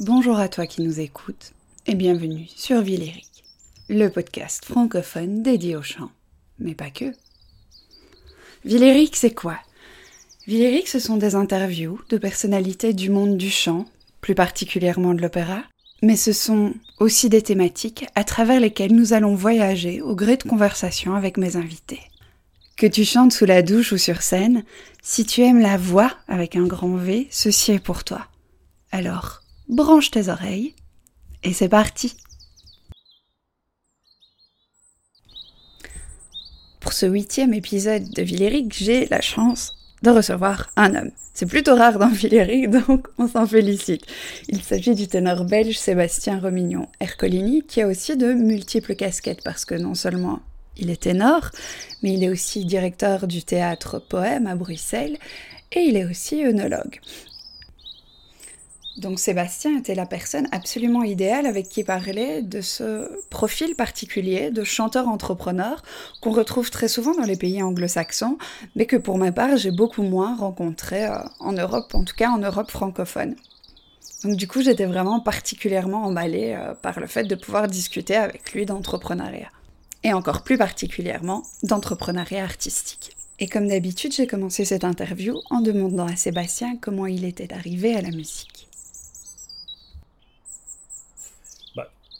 Bonjour à toi qui nous écoutes et bienvenue sur Villéric, le podcast francophone dédié au chant, mais pas que. Villéric, c'est quoi? Villéric, ce sont des interviews de personnalités du monde du chant, plus particulièrement de l'opéra, mais ce sont aussi des thématiques à travers lesquelles nous allons voyager au gré de conversations avec mes invités. Que tu chantes sous la douche ou sur scène, si tu aimes la voix avec un grand V, ceci est pour toi. Alors, branche tes oreilles et c'est parti. Pour ce huitième épisode de Villéric, j'ai la chance de recevoir un homme. C'est plutôt rare dans Villéric, donc on s'en félicite. Il s'agit du ténor belge Sébastien Romignon Ercolini, qui a aussi de multiples casquettes, parce que non seulement il est ténor, mais il est aussi directeur du théâtre Poème à Bruxelles, et il est aussi œnologue. Donc Sébastien était la personne absolument idéale avec qui parler de ce profil particulier de chanteur-entrepreneur qu'on retrouve très souvent dans les pays anglo-saxons, mais que pour ma part j'ai beaucoup moins rencontré euh, en Europe, en tout cas en Europe francophone. Donc du coup j'étais vraiment particulièrement emballée euh, par le fait de pouvoir discuter avec lui d'entrepreneuriat. Et encore plus particulièrement d'entrepreneuriat artistique. Et comme d'habitude, j'ai commencé cette interview en demandant à Sébastien comment il était arrivé à la musique.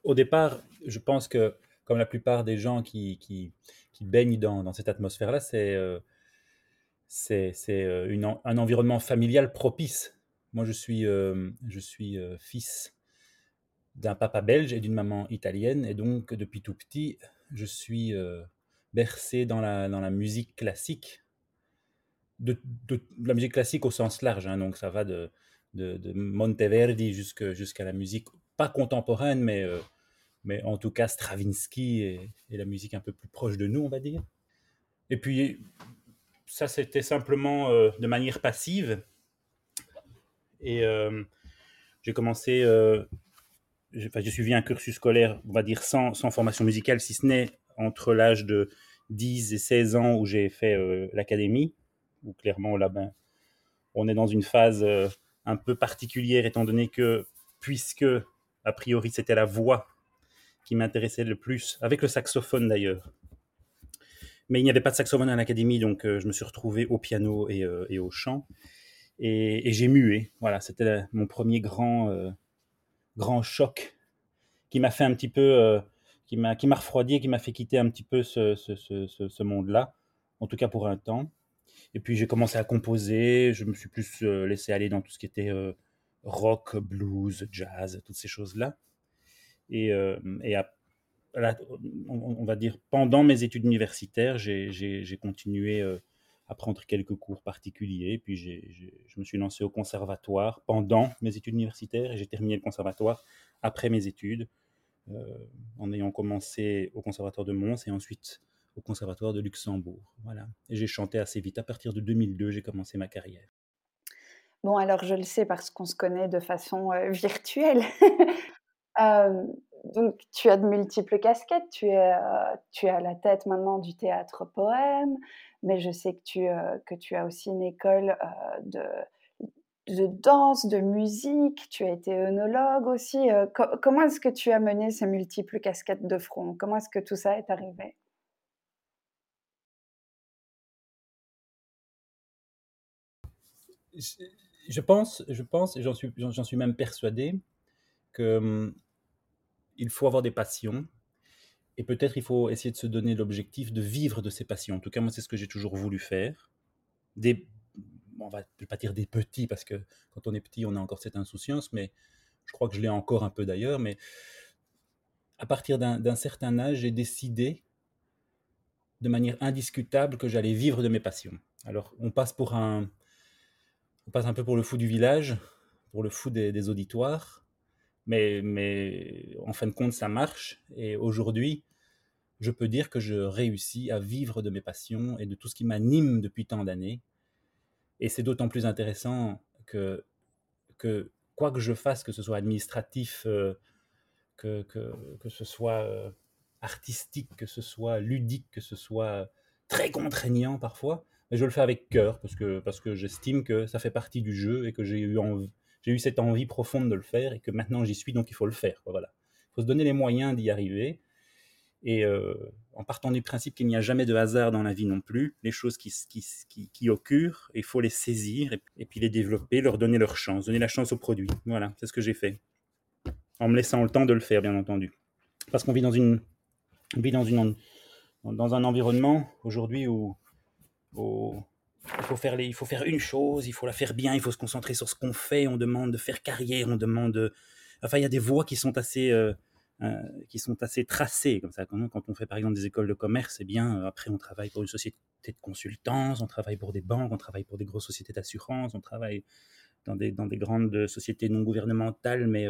Au départ, je pense que, comme la plupart des gens qui, baignent dans, cette atmosphère-là, c'est euh, c'est euh, un environnement familial propice. Moi, je suis, euh, je suis fils d'un papa belge et d'une maman italienne, et donc depuis tout petit, je suis bercé dans la, dans la musique classique, de, la musique classique au sens large, hein. donc ça va de, de, Monteverdi jusqu'à la musique, pas contemporaine, mais mais en tout cas Stravinsky et, la musique un peu plus proche de nous, on va dire. Et puis, ça, c'était simplement euh, de manière passive. Et euh, j'ai commencé, euh, j'ai suivi un cursus scolaire, on va dire, sans, sans formation musicale, si ce n'est entre l'âge de 10 et 16 ans où j'ai fait l'académie, où clairement, là, ben, on est dans une phase un peu particulière, étant donné que, puisque, a priori, c'était la voix qui m'intéressait le plus, avec le saxophone d'ailleurs. Mais il n'y avait pas de saxophone à l'académie, donc euh, je me suis retrouvé au piano et, euh, au chant. Et, j'ai mué. Voilà, c'était mon premier grand, euh, grand choc qui m'a fait un petit peu, qui m'a refroidi qui m'a fait quitter un petit peu ce, ce, ce monde-là, en tout cas pour un temps. Et puis j'ai commencé à composer, je me suis plus laissé aller dans tout ce qui était rock, blues, jazz, toutes ces choses-là. Et, euh, on, va dire, pendant mes études universitaires, j'ai continué euh, à prendre quelques cours particuliers. Puis je me suis lancé au conservatoire pendant mes études universitaires et j'ai terminé le conservatoire après mes études, euh, en ayant commencé au conservatoire de Mons et ensuite au conservatoire de Luxembourg. Voilà. Et j'ai chanté assez vite. À partir de 2002, j'ai commencé ma carrière. Bon, alors je le sais parce qu'on se connaît de façon virtuelle. donc, tu as de multiples casquettes. Tu es, à la tête maintenant du théâtre poème, mais je sais que tu, as aussi une école de danse, de musique. Tu as été œnologue aussi. comment est-ce que tu as mené ces multiples casquettes de front? Comment est-ce que tout ça est arrivé? Je pense, je pense, et j'en suis, j'en suis même persuadé, que hum, il faut avoir des passions. Et peut-être il faut essayer de se donner l'objectif de vivre de ses passions. En tout cas, moi, c'est ce que j'ai toujours voulu faire. Des, on va pas dire des petits, parce que quand on est petit, on a encore cette insouciance, mais je crois que je l'ai encore un peu d'ailleurs. Mais à partir d'un certain âge, j'ai décidé de manière indiscutable que j'allais vivre de mes passions. Alors, on passe pour un, on passe un peu pour le fou du village, pour le fou des auditoires, mais, en fin de compte, ça marche. Et aujourd'hui, je peux dire que je réussis à vivre de mes passions et de tout ce qui m'anime depuis tant d'années. Et c'est d'autant plus intéressant que, que, quoi que je fasse, que ce soit administratif, euh, que, que, ce soit euh, artistique, que ce soit ludique, que ce soit très contraignant parfois, mais je le fais avec cœur parce que, parce que j'estime que ça fait partie du jeu et que j'ai eu eu cette envie profonde de le faire et que maintenant j'y suis, donc il faut le faire. Voilà. Il faut se donner les moyens d'y arriver. Et euh, en partant du principe qu'il n'y a jamais de hasard dans la vie non plus, les choses qui, qui, qui, qui occurrent, il faut les saisir et, puis les développer, leur donner leur chance, donner la chance au produit. Voilà, c'est ce que j'ai fait. En me laissant le temps de le faire, bien entendu. Parce qu'on vit dans une, on vit dans une, dans un environnement aujourd'hui où, il faut, faire il faut faire une chose, il faut la faire bien, il faut se concentrer sur ce qu'on fait, on demande de faire carrière, on demande... Enfin, il y a des voies qui sont assez... Euh, euh, qui sont assez tracées comme ça. Quand, on fait par exemple des écoles de commerce, c'est bien, euh, après on travaille pour une société de consultance, on travaille pour des banques, on travaille pour des grosses sociétés d'assurance, on travaille dans des, dans des grandes sociétés non gouvernementales, mais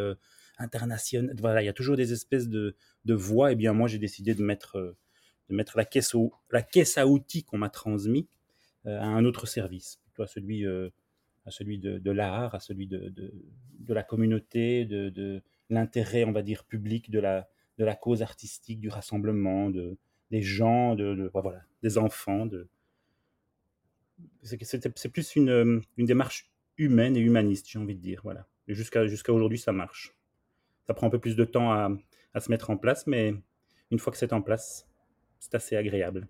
internationales. Voilà, il y a toujours des espèces de, de voies. Et bien moi, j'ai décidé de mettre, de mettre la, caisse à outils qu'on m'a transmis euh, à un autre service, celui, euh, à celui de, l'art, à celui de, la communauté, de, l'intérêt, on va dire, public de la, cause artistique, du rassemblement, de, des gens, des enfants. C'est plus une, démarche humaine et humaniste, j'ai envie de dire. Voilà. Jusqu'à aujourd'hui, ça marche. Ça prend un peu plus de temps à se mettre en place, mais une fois que c'est en place, c'est assez agréable.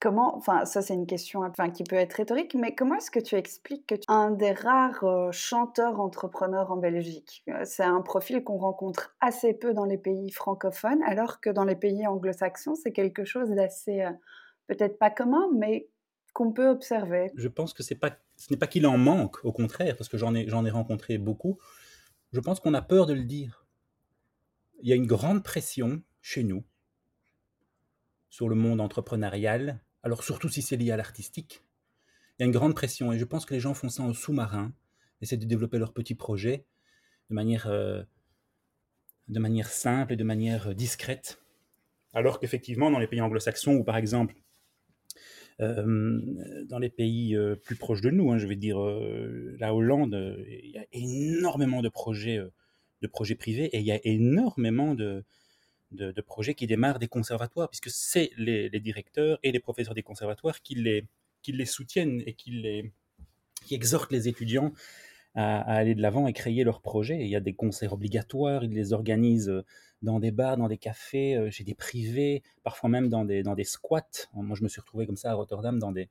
Comment, enfin, ça c'est une question enfin, qui peut être rhétorique, mais comment est-ce que tu expliques que tu es un des rares euh, chanteurs entrepreneurs en Belgique? Euh, C'est un profil qu'on rencontre assez peu dans les pays francophones, alors que dans les pays anglo-saxons, c'est quelque chose d'assez, euh, peut-être pas commun, mais qu'on peut observer. Je pense que c'est pas, ce n'est pas qu'il en manque, au contraire, parce que j'en ai, j'en ai rencontré beaucoup. Je pense qu'on a peur de le dire. Il y a une grande pression chez nous sur le monde entrepreneurial alors surtout si c'est lié à l'artistique, il y a une grande pression et je pense que les gens font ça en sous-marin, essaient de développer leurs petits projets de manière, euh, de manière simple et de manière euh, discrète. Alors qu'effectivement, dans les pays anglo-saxons, ou par exemple euh, dans les pays plus proches de nous, hein, je vais dire la Hollande, il y a énormément de projets, de projets privés et il y a énormément de, de, projets qui démarrent des conservatoires, puisque c'est les, directeurs et les professeurs des conservatoires qui les, qui les soutiennent et qui, les, qui exhortent les étudiants à, aller de l'avant et créer leurs projets. il y a des concerts obligatoires, ils les organisent dans des bars, dans des cafés, euh, chez des privés, parfois même dans des, dans des squats. Moi, je me suis retrouvé comme ça à Rotterdam dans des,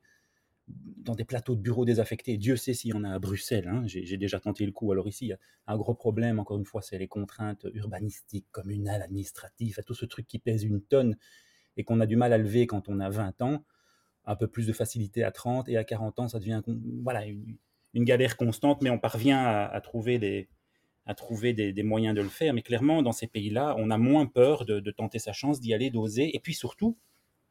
dans des plateaux de bureaux désaffectés. Dieu sait s'il y en a à Bruxelles. Hein. J'ai déjà tenté le coup. Alors ici, il y a un gros problème, encore une fois, c'est les contraintes urbanistiques, communales, administratives, tout ce truc qui pèse une tonne et qu'on a du mal à lever quand on a 20 ans. Un peu plus de facilité à 30 et à 40 ans, ça devient voilà, une, galère constante, mais on parvient à, trouver, des, à trouver des, moyens de le faire. Mais clairement, dans ces pays-là, on a moins peur de, de tenter sa chance, d'y aller, d'oser. Et puis surtout,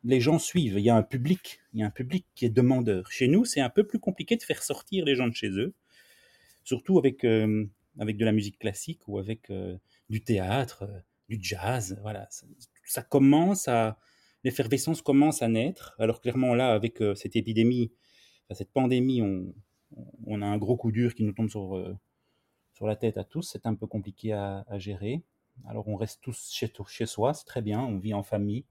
les gens suivent. Il y a un public, il y a un public qui est demandeur. Chez nous, c'est un peu plus compliqué de faire sortir les gens de chez eux, surtout avec euh, avec de la musique classique ou avec euh, du théâtre, euh, du jazz. Voilà, ça, commence à l'effervescence commence à naître. Alors clairement là, avec cette épidémie, cette pandémie, on, a un gros coup dur qui nous tombe sur sur la tête à tous. C'est un peu compliqué à, gérer. Alors on reste tous chez soi, c'est très bien. On vit en famille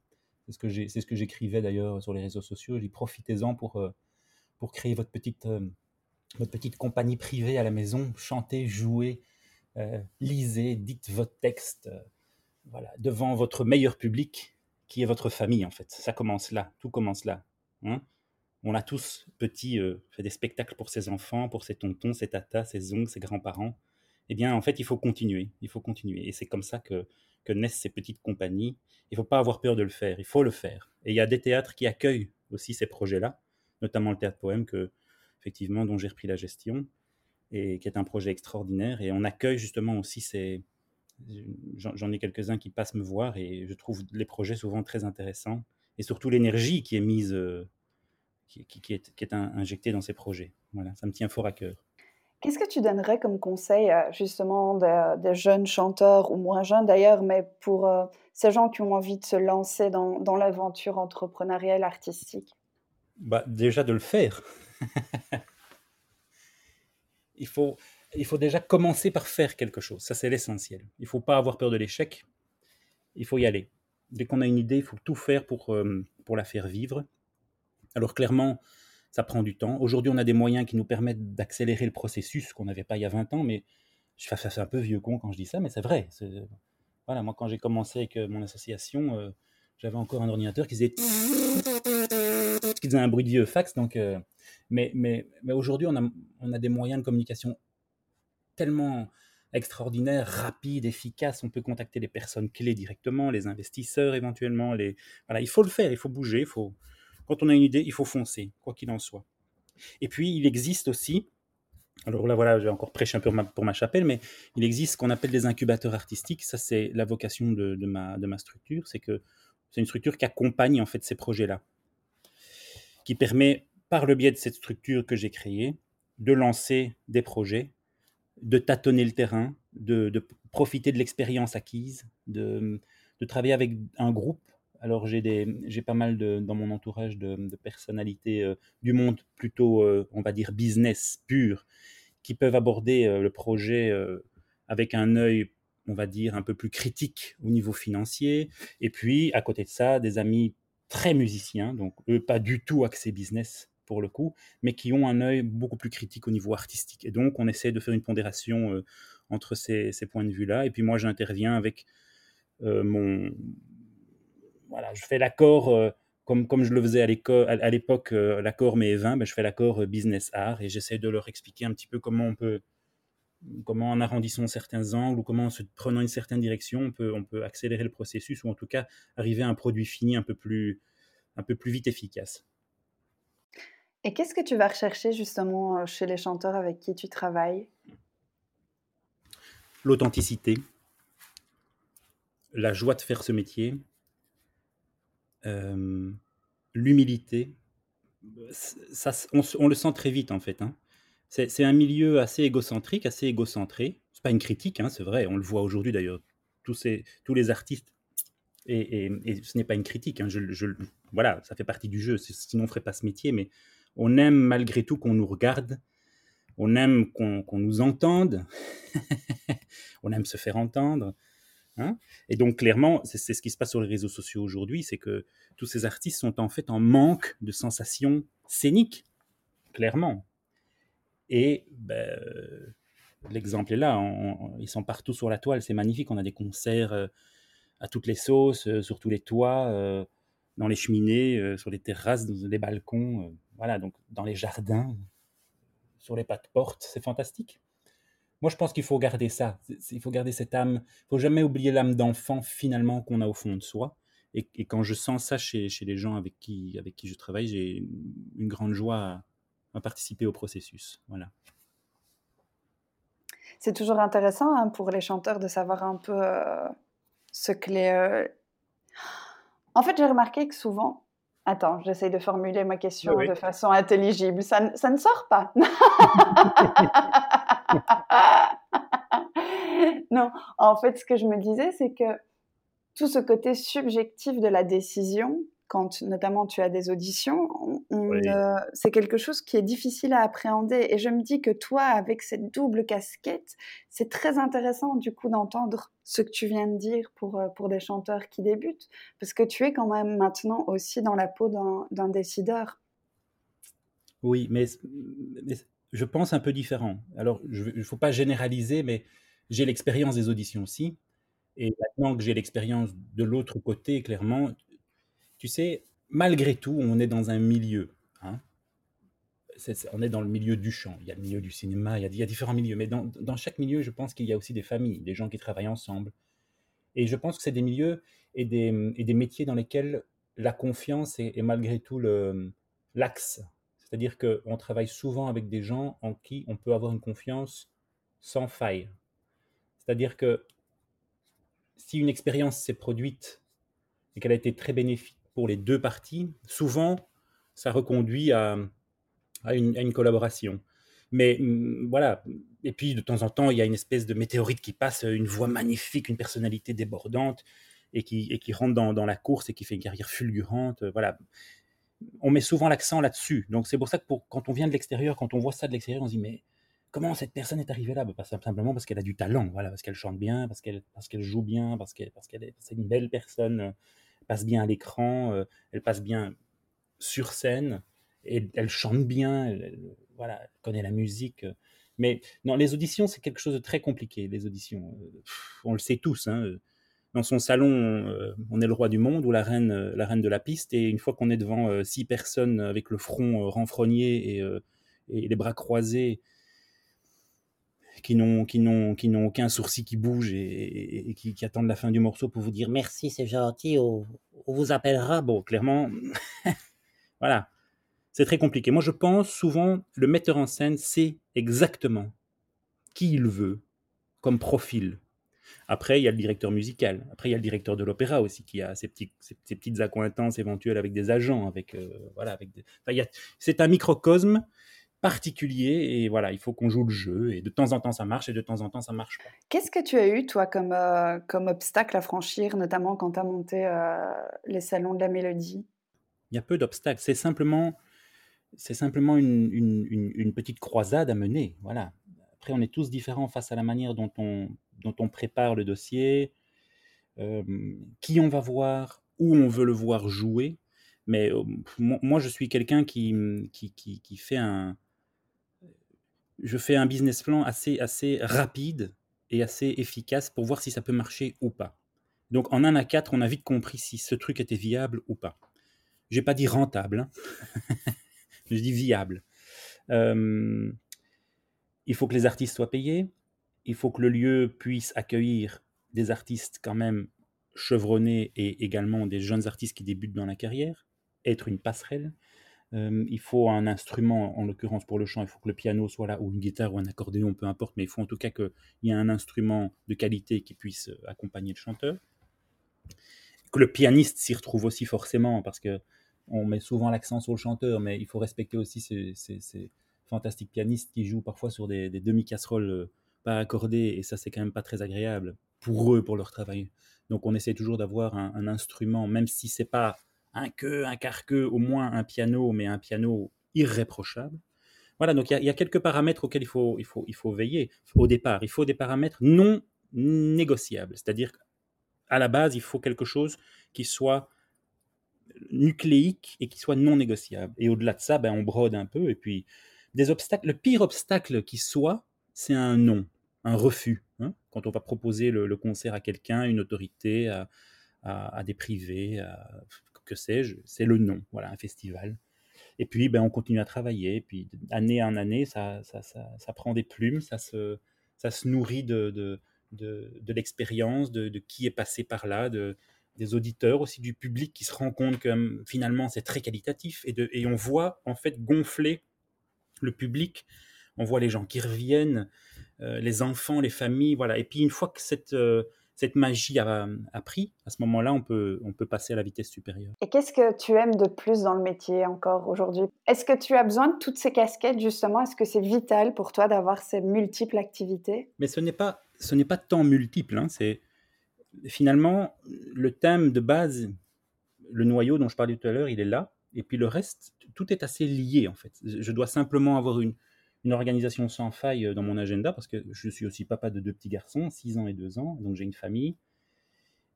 c'est ce que j'écrivais d'ailleurs sur les réseaux sociaux. J'ai profitez-en pour euh, pour créer votre petite euh, votre petite compagnie privée à la maison, chantez, jouez, euh, lisez, dites votre texte, voilà, devant votre meilleur public, qui est votre famille en fait. Ça commence là, tout commence là. Hein. on a tous petits fait des spectacles pour ses enfants, pour ses tontons, ses tatas, ses oncles, ses grands-parents. Eh bien, en fait, il faut continuer. Il faut continuer. Et c'est comme ça que que naissent ces petites compagnies. Il ne faut pas avoir peur de le faire, il faut le faire. Et il y a des théâtres qui accueillent aussi ces projets-là, notamment le théâtre poème que, effectivement, dont j'ai repris la gestion et qui est un projet extraordinaire. Et on accueille justement aussi ces. J'en ai quelques-uns qui passent me voir et je trouve les projets souvent très intéressants et surtout l'énergie qui est mise, euh, qui, est, qui est injectée dans ces projets. Voilà, ça me tient fort à cœur. Qu'est-ce que tu donnerais comme conseil justement des jeunes chanteurs ou moins jeunes d'ailleurs, mais pour euh, ces gens qui ont envie de se lancer dans, l'aventure entrepreneuriale artistique? Bah, Déjà de le faire. il, faut, il faut déjà commencer par faire quelque chose, ça c'est l'essentiel. Il ne faut pas avoir peur de l'échec, il faut y aller. Dès qu'on a une idée, il faut tout faire pour, euh, pour la faire vivre. Alors clairement, ça prend du temps. Aujourd'hui, on a des moyens qui nous permettent d'accélérer le processus qu'on n'avait pas il y a 20 ans, mais je fais un peu vieux con quand je dis ça, mais c'est vrai. Voilà, moi, quand j'ai commencé avec mon association, euh, j'avais encore un ordinateur qui faisait qui faisait un bruit de vieux fax. Donc, euh, mais mais, mais aujourd'hui, on a, des moyens de communication tellement extraordinaires, rapides, efficaces. On peut contacter les personnes clés directement, les investisseurs éventuellement. Voilà, il faut le faire, il faut bouger. Il faut... Quand on a une idée, il faut foncer, quoi qu'il en soit. Et puis, il existe aussi, alors là, voilà, j'ai encore prêché un peu pour ma, chapelle, mais il existe ce qu'on appelle des incubateurs artistiques. Ça, c'est la vocation de, ma structure. C'est que c'est une structure qui accompagne en fait ces projets-là, qui permet, par le biais de cette structure que j'ai créée, de lancer des projets, de tâtonner le terrain, de, profiter de l'expérience acquise, de, travailler avec un groupe. Alors j'ai pas mal dans mon entourage de, personnalités euh, du monde plutôt, euh, on va dire, business pur, qui peuvent aborder euh, le projet avec un œil on va dire, un peu plus critique au niveau financier. Et puis, à côté de ça, des amis très musiciens, donc eux, pas du tout axés business pour le coup, mais qui ont un œil beaucoup plus critique au niveau artistique. Et donc, on essaie de faire une pondération entre ces, points de vue-là. Et puis, moi, j'interviens avec mon. Voilà, je fais l'accord. Euh, comme, comme je le faisais à l'époque, l'accord mais 20, ben, je fais l'accord business art et j'essaie de leur expliquer un petit peu comment on peut comment en arrondissant certains angles ou comment en se prenant une certaine direction, on peut, on peut accélérer le processus ou en tout cas arriver à un produit fini un peu plus, un peu plus vite efficace. Et qu'est-ce que tu vas rechercher justement euh, chez les chanteurs avec qui tu travailles? L'authenticité, la joie de faire ce métier, l'humilité. Ça, on, le sent très vite en fait. Hein. C'est un milieu assez égocentrique, assez égocentré. C'est pas une critique, hein, c'est vrai, on le voit aujourd'hui d'ailleurs. Tous, tous les artistes, et, ce n'est pas une critique, hein, je, voilà, ça fait partie du jeu, sinon on ferait pas ce métier, mais on aime malgré tout qu'on nous regarde, on aime qu'on nous entende, on aime se faire entendre. Hein. et donc clairement, c'est ce qui se passe sur les réseaux sociaux aujourd'hui, c'est que tous ces artistes sont en fait en manque de sensations scéniques, clairement. Et ben, l'exemple est là, ils sont partout sur la toile, c'est magnifique, on a des concerts euh, à toutes les sauces, euh, sur tous les toits, euh, dans les cheminées, sur les terrasses, dans les balcons, voilà, donc dans les jardins, sur les pas de porte, c'est fantastique. Moi, je pense qu'il faut garder ça, il faut garder cette âme, il faut jamais oublier l'âme d'enfant finalement qu'on a au fond de soi. Et, quand je sens ça chez, chez, les gens avec qui, avec qui je travaille, j'ai une grande joie participer au processus. Voilà. C'est toujours intéressant hein, pour les chanteurs de savoir un peu euh, ce que les. Euh, en fait, j'ai remarqué que souvent. Attends, j'essaie de formuler ma question de façon intelligible. Ça, ça ne sort pas. non, en fait, ce que je me disais, c'est que tout ce côté subjectif de la décision, quand notamment tu as des auditions, c'est quelque chose qui est difficile à appréhender. Et je me dis que toi, avec cette double casquette, c'est très intéressant du coup d'entendre ce que tu viens de dire pour, euh, pour des chanteurs qui débutent, parce que tu es quand même maintenant aussi dans la peau d'un décideur. Oui, mais, je pense un peu différent. Alors, il ne faut pas généraliser, mais j'ai l'expérience des auditions aussi. Et maintenant que j'ai l'expérience de l'autre côté, clairement, tu sais, malgré tout, on est dans un milieu. Hein. on est dans le milieu du chant. Il y a le milieu du cinéma, il y a, différents milieux. Mais dans, chaque milieu, je pense qu'il y a aussi des familles, des gens qui travaillent ensemble. Et je pense que c'est des milieux et des, métiers dans lesquels la confiance est, malgré tout l'axe. C'est-à-dire qu'on travaille souvent avec des gens en qui on peut avoir une confiance sans faille. C'est-à-dire que si une expérience s'est produite et qu'elle a été très bénéfique pour les deux parties, souvent, ça reconduit à, une, collaboration. Mais mm, voilà, et puis de temps en temps, il y a une espèce de météorite qui passe, une voix magnifique, une personnalité débordante, et qui, qui rentre dans, la course et qui fait une carrière fulgurante. Voilà. On met souvent l'accent là-dessus. Donc c'est pour ça que quand on vient de l'extérieur, quand on voit ça de l'extérieur, on se dit, mais comment cette personne est arrivée là? Bah, simplement parce qu'elle a du talent, voilà, parce qu'elle chante bien, parce qu'elle parce qu'elle joue bien, parce qu'elle parce qu'elle est, une belle personne passe bien à l'écran, euh, elle passe bien sur scène. et elle chante bien, elle, voilà, elle connaît la musique. Mais non, les auditions, c'est quelque chose de très compliqué, les auditions. On le sait tous. Hein. Dans son salon, on est le roi du monde ou la reine, la reine de la piste. Et une fois qu'on est devant six personnes avec le front renfrogné et, les bras croisés, qui n'ont qui qui n'ont aucun sourcil qui bouge et, qui, attendent la fin du morceau pour vous dire merci c'est gentil on, vous appellera. Bon clairement voilà c'est très compliqué. Moi je pense souvent le metteur en scène sait exactement qui il veut comme profil après il y a le directeur musical après il y a le directeur de l'opéra aussi qui a ses petits ses, petites accointances éventuelles avec des agents avec euh, voilà avec des... c'est un microcosme particulier et voilà, il faut qu'on joue le jeu et de temps en temps ça marche et de temps en temps ça marche pas. Qu'est-ce que tu as eu toi comme, euh, comme obstacle à franchir, notamment quand tu as monté euh, les salons de la mélodie? Il y a peu d'obstacles, c'est simplement, c'est simplement une, une, une, petite croisade à mener. Voilà. Après, on est tous différents face à la manière dont on, prépare le dossier, euh, qui on va voir, où on veut le voir jouer. Mais moi, je suis quelqu'un qui, fait un, je fais un business plan assez, assez rapide et assez efficace pour voir si ça peut marcher ou pas. Donc en 1 à 4, on a vite compris si ce truc était viable ou pas. Je n'ai pas dit rentable, hein. je dis viable. Euh, il faut que les artistes soient payés, il faut que le lieu puisse accueillir des artistes quand même chevronnés et également des jeunes artistes qui débutent dans la carrière, être une passerelle il faut un instrument, en l'occurrence pour le chant, il faut que le piano soit là, ou une guitare ou un accordéon, peu importe, mais il faut en tout cas qu'il y ait un instrument de qualité qui puisse accompagner le chanteur. Que le pianiste s'y retrouve aussi forcément, parce que on met souvent l'accent sur le chanteur, mais il faut respecter aussi ces, fantastiques pianistes qui jouent parfois sur des, demi-casseroles pas accordées, et ça c'est quand même pas très agréable pour eux, pour leur travail. Donc on essaie toujours d'avoir un, instrument, même si c'est pas un queue, un quart-queue, au moins un piano, mais un piano irréprochable. Voilà, donc il y, a quelques paramètres auxquels il faut, il, faut, il faut veiller au départ. Il faut des paramètres non négociables, c'est-à-dire qu'à la base, il faut quelque chose qui soit nucléique et qui soit non négociable. Et au-delà de ça, ben, on brode un peu. Et puis, le pire obstacle qui soit, c'est un non, un refus. Hein. quand on va proposer le, concert à quelqu'un, une autorité, à, des privés, que sais-je, c'est le nom, voilà, un festival. Et puis, ben, on continue à travailler. Et puis, année en année, ça, prend des plumes, ça se, nourrit de, l'expérience, de, qui est passé par là, de, des auditeurs, aussi du public qui se rend compte que hum, finalement, c'est très qualitatif. Et, et on voit, en fait, gonfler le public. On voit les gens qui reviennent, euh, les enfants, les familles, voilà. Et puis, une fois que cette... Euh, cette magie a, pris, à ce moment-là, on peut, on peut passer à la vitesse supérieure. Et qu'est-ce que tu aimes de plus dans le métier encore aujourd'hui? Est-ce que tu as besoin de toutes ces casquettes, justement? Est-ce que c'est vital pour toi d'avoir ces multiples activités? Mais ce n'est pas, ce n'est pas tant multiple. Hein, c'est finalement le thème de base, le noyau dont je parlais tout à l'heure, il est là. Et puis le reste, tout est assez lié en fait. Je dois simplement avoir une, organisation sans faille euh, dans mon agenda parce que je suis aussi papa de deux petits garçons, 6 ans et 2 ans, donc j'ai une famille.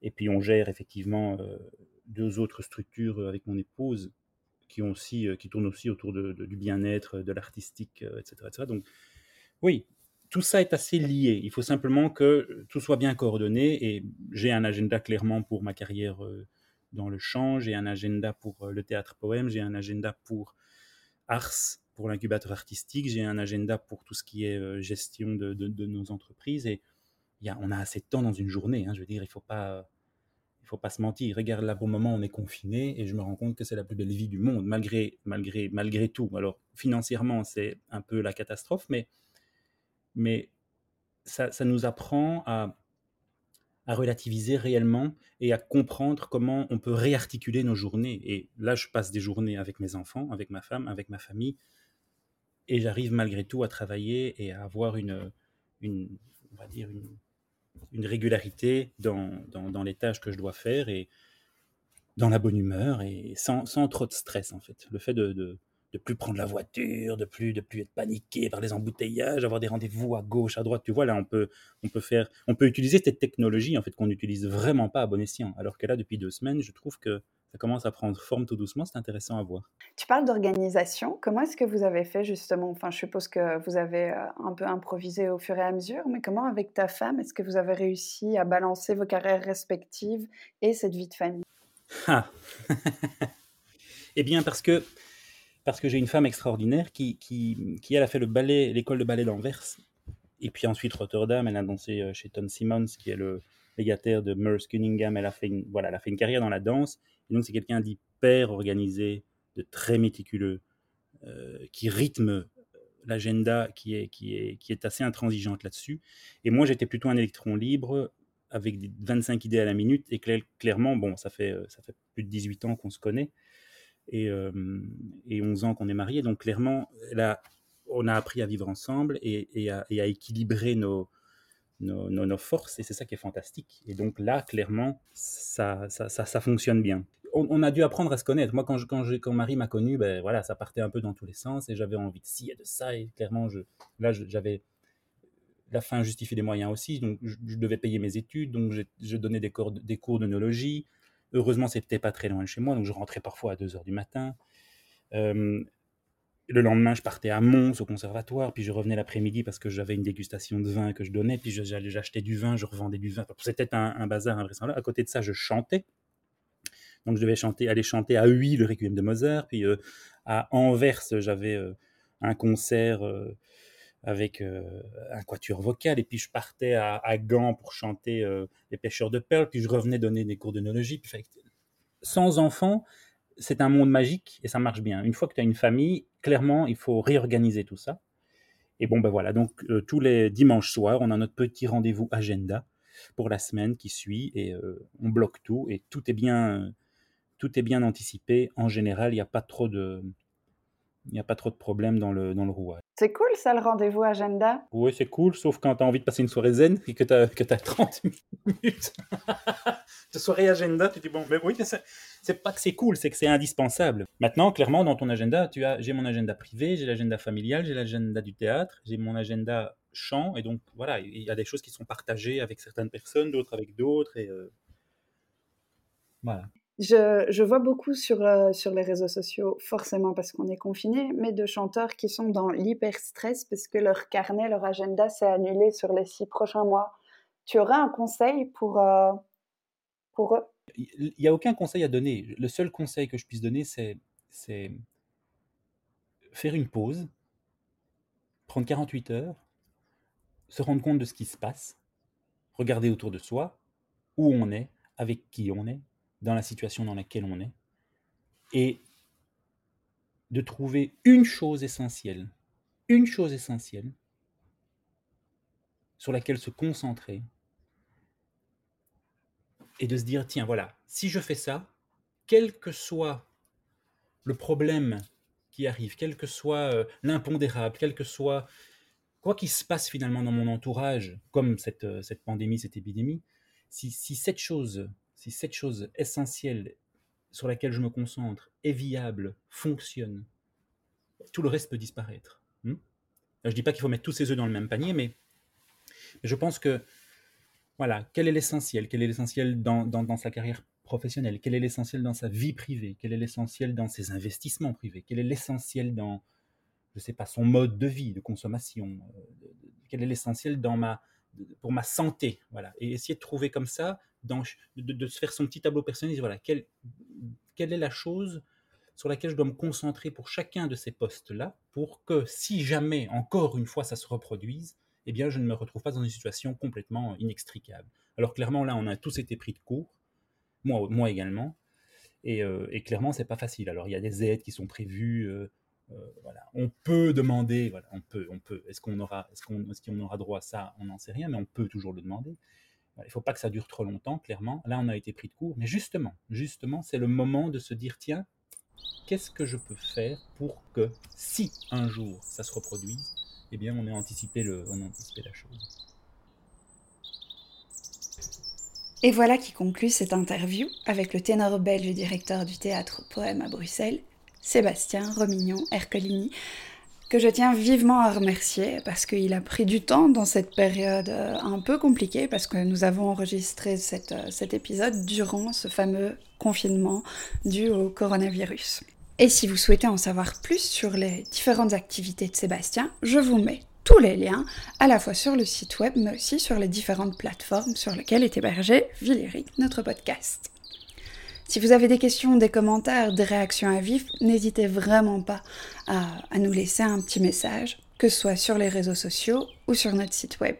Et puis on gère effectivement euh, deux autres structures avec mon épouse qui, ont aussi, euh, qui tournent aussi autour du bien-être, de l'artistique, etc. Donc oui, tout ça est assez lié. Il faut simplement que tout soit bien coordonné et j'ai un agenda clairement pour ma carrière dans le chant, j'ai un agenda pour le théâtre poème, j'ai un agenda pour Ars, pour l'incubateur artistique, j'ai un agenda pour tout ce qui est euh, gestion de, nos entreprises et y a, on a assez de temps dans une journée. Hein, je veux dire, il faut pas, faut pas se mentir. Regarde là, pour le moment, on est confiné et je me rends compte que c'est la plus belle vie du monde, malgré, malgré, malgré tout. Alors financièrement, c'est un peu la catastrophe, mais, mais ça, ça nous apprend à, à relativiser réellement et à comprendre comment on peut réarticuler nos journées. Et là, je passe des journées avec mes enfants, avec ma femme, avec ma famille, et j'arrive malgré tout à travailler et à avoir une, une on va dire une, une régularité dans, dans, les tâches que je dois faire et dans la bonne humeur et sans, sans trop de stress en fait. Le fait de, de, plus prendre la voiture, de plus de plus être paniqué par les embouteillages, avoir des rendez-vous à gauche, à droite. Tu vois là, on peut on peut faire, on peut utiliser cette technologie en fait qu'on n'utilise vraiment pas à bon escient. Alors que là, depuis deux semaines, je trouve que ça commence à prendre forme tout doucement, c'est intéressant à voir. Tu parles d'organisation, comment est-ce que vous avez fait justement? Enfin, je suppose que vous avez euh, un peu improvisé au fur et à mesure, mais comment avec ta femme, est-ce que vous avez réussi à balancer vos carrières respectives et cette vie de famille? Ah. Eh bien, parce que, parce que j'ai une femme extraordinaire qui, qui, qui, elle, a fait le ballet, l'école de ballet d'Anvers. Et puis ensuite, Rotterdam, elle a dansé euh, chez Tom Simmons, qui est le légataire de Merce Cunningham. Elle a fait une, voilà, elle a fait une carrière dans la danse. Et donc, c'est quelqu'un d'hyper organisé, de très méticuleux, euh, qui rythme l'agenda, qui est, qui, est, qui est assez intransigeante là-dessus. Et moi, j'étais plutôt un électron libre, avec 25 idées à la minute. Et clairement, bon, ça fait, euh, ça fait plus de 18 ans qu'on se connaît et, euh, et 11 ans qu'on est mariés. Donc clairement, là, on a appris à vivre ensemble et, à, équilibrer nos, forces. Et c'est ça qui est fantastique. Et donc là, clairement, ça, fonctionne bien. On, a dû apprendre à se connaître. Moi, quand, Marie m'a connu, ben, voilà, ça partait un peu dans tous les sens et j'avais envie de ci et de ça. Et clairement, là, j'avais la fin justifie les moyens aussi. Donc, je, devais payer mes études, donc je, donnais des cours, des cours. Heureusement, c'était pas très loin de chez moi, donc je rentrais parfois à 2 heures du matin. Euh, le lendemain, je partais à Mons au conservatoire, puis je revenais l'après-midi parce que j'avais une dégustation de vin que je donnais, puis j'achetais du vin, je revendais du vin. C'était un, un, bazar invraisemblable. À côté de ça, je chantais. Donc je devais chanter, aller chanter à Huy le Requiem de Mozart, puis euh, à Anvers, j'avais euh, un concert avec euh, un quatuor vocal, et puis je partais à, Gand pour chanter euh, Les pêcheurs de perles, puis je revenais donner des cours d'œnologie. Sans enfants, c'est un monde magique et ça marche bien. Une fois que tu as une famille, clairement, il faut réorganiser tout ça. Et bon, ben voilà, donc euh, tous les dimanches soirs, on a notre petit rendez-vous agenda pour la semaine qui suit et on bloque tout et tout est bien, tout est bien anticipé. En général, il n'y a pas trop de, il n'y a pas trop de problèmes dans le, dans le rouage. C'est cool ça le rendez-vous agenda Oui, c'est cool, sauf quand tu as envie de passer une soirée zen et que tu as, as 30 minutes de soirée agenda, tu dis bon, mais oui, c'est pas que c'est cool, c'est que c'est indispensable. Maintenant, clairement, dans ton agenda, tu as j'ai mon agenda privé, j'ai l'agenda familial, j'ai l'agenda du théâtre, j'ai mon agenda chant, et donc voilà, il y a des choses qui sont partagées avec certaines personnes, d'autres avec d'autres, et euh, voilà. Je, vois beaucoup sur, euh, sur les réseaux sociaux, forcément parce qu'on est confiné, mais de chanteurs qui sont dans l'hyper-stress parce que leur carnet, leur agenda s'est annulé sur les six prochains mois. Tu aurais un conseil pour, euh, pour eux? Il n'y a aucun conseil à donner. Le seul conseil que je puisse donner, c'est faire une pause, prendre 48 heures, se rendre compte de ce qui se passe, regarder autour de soi, où on est, avec qui on est, dans la situation dans laquelle on est et de trouver une chose essentielle, une chose essentielle sur laquelle se concentrer et de se dire, tiens, voilà, si je fais ça, quel que soit le problème qui arrive, quel que soit euh, l'impondérable, quel que soit quoi qu'il se passe finalement dans mon entourage, comme cette, euh, cette pandémie, cette épidémie, si, si cette chose si cette chose essentielle sur laquelle je me concentre est viable, fonctionne, tout le reste peut disparaître. Hmm je ne dis pas qu'il faut mettre tous ses œufs dans le même panier, mais je pense que, voilà, quel est l'essentiel? Quel est l'essentiel dans, sa carrière professionnelle? Quel est l'essentiel dans sa vie privée? Quel est l'essentiel dans ses investissements privés? Quel est l'essentiel dans, je ne sais pas, son mode de vie, de consommation euh, Quel est l'essentiel dans ma, pour ma santé? Voilà. Et essayer de trouver comme ça de, se faire son petit tableau personnel, voilà, quelle, quelle est la chose sur laquelle je dois me concentrer pour chacun de ces postes-là, pour que si jamais, encore une fois, ça se reproduise, eh bien, je ne me retrouve pas dans une situation complètement inextricable. Alors clairement, là, on a tous été pris de court, moi, moi également, et, euh, et clairement, c'est pas facile. Alors, il y a des aides qui sont prévues, euh, euh, voilà. On peut demander, voilà, on peut, on peut. Est-ce qu'on aura, est-ce qu'on aura droit à ça? On n'en sait rien, mais on peut toujours le demander. Il ne faut pas que ça dure trop longtemps, clairement. Là, on a été pris de court. Mais justement, justement, c'est le moment de se dire, tiens, qu'est-ce que je peux faire pour que, si un jour ça se reproduise, eh bien, on ait anticipé, le, on ait anticipé la chose. Et voilà qui conclut cette interview avec le ténor belge directeur du théâtre Poème à Bruxelles, Sébastien Romignon Ercolini, que je tiens vivement à remercier parce qu'il a pris du temps dans cette période euh, un peu compliquée parce que nous avons enregistré euh, cet épisode durant ce fameux confinement dû au coronavirus. Et si vous souhaitez en savoir plus sur les différentes activités de Sébastien, je vous mets tous les liens, à la fois sur le site web, mais aussi sur les différentes plateformes sur lesquelles est hébergé Villeric, notre podcast. Si vous avez des questions, des commentaires, des réactions à vif, n'hésitez vraiment pas à, nous laisser un petit message, que ce soit sur les réseaux sociaux ou sur notre site web.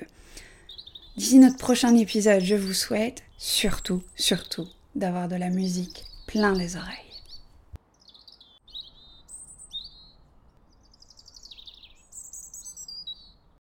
D'ici notre prochain épisode, je vous souhaite surtout, surtout d'avoir de la musique plein les oreilles.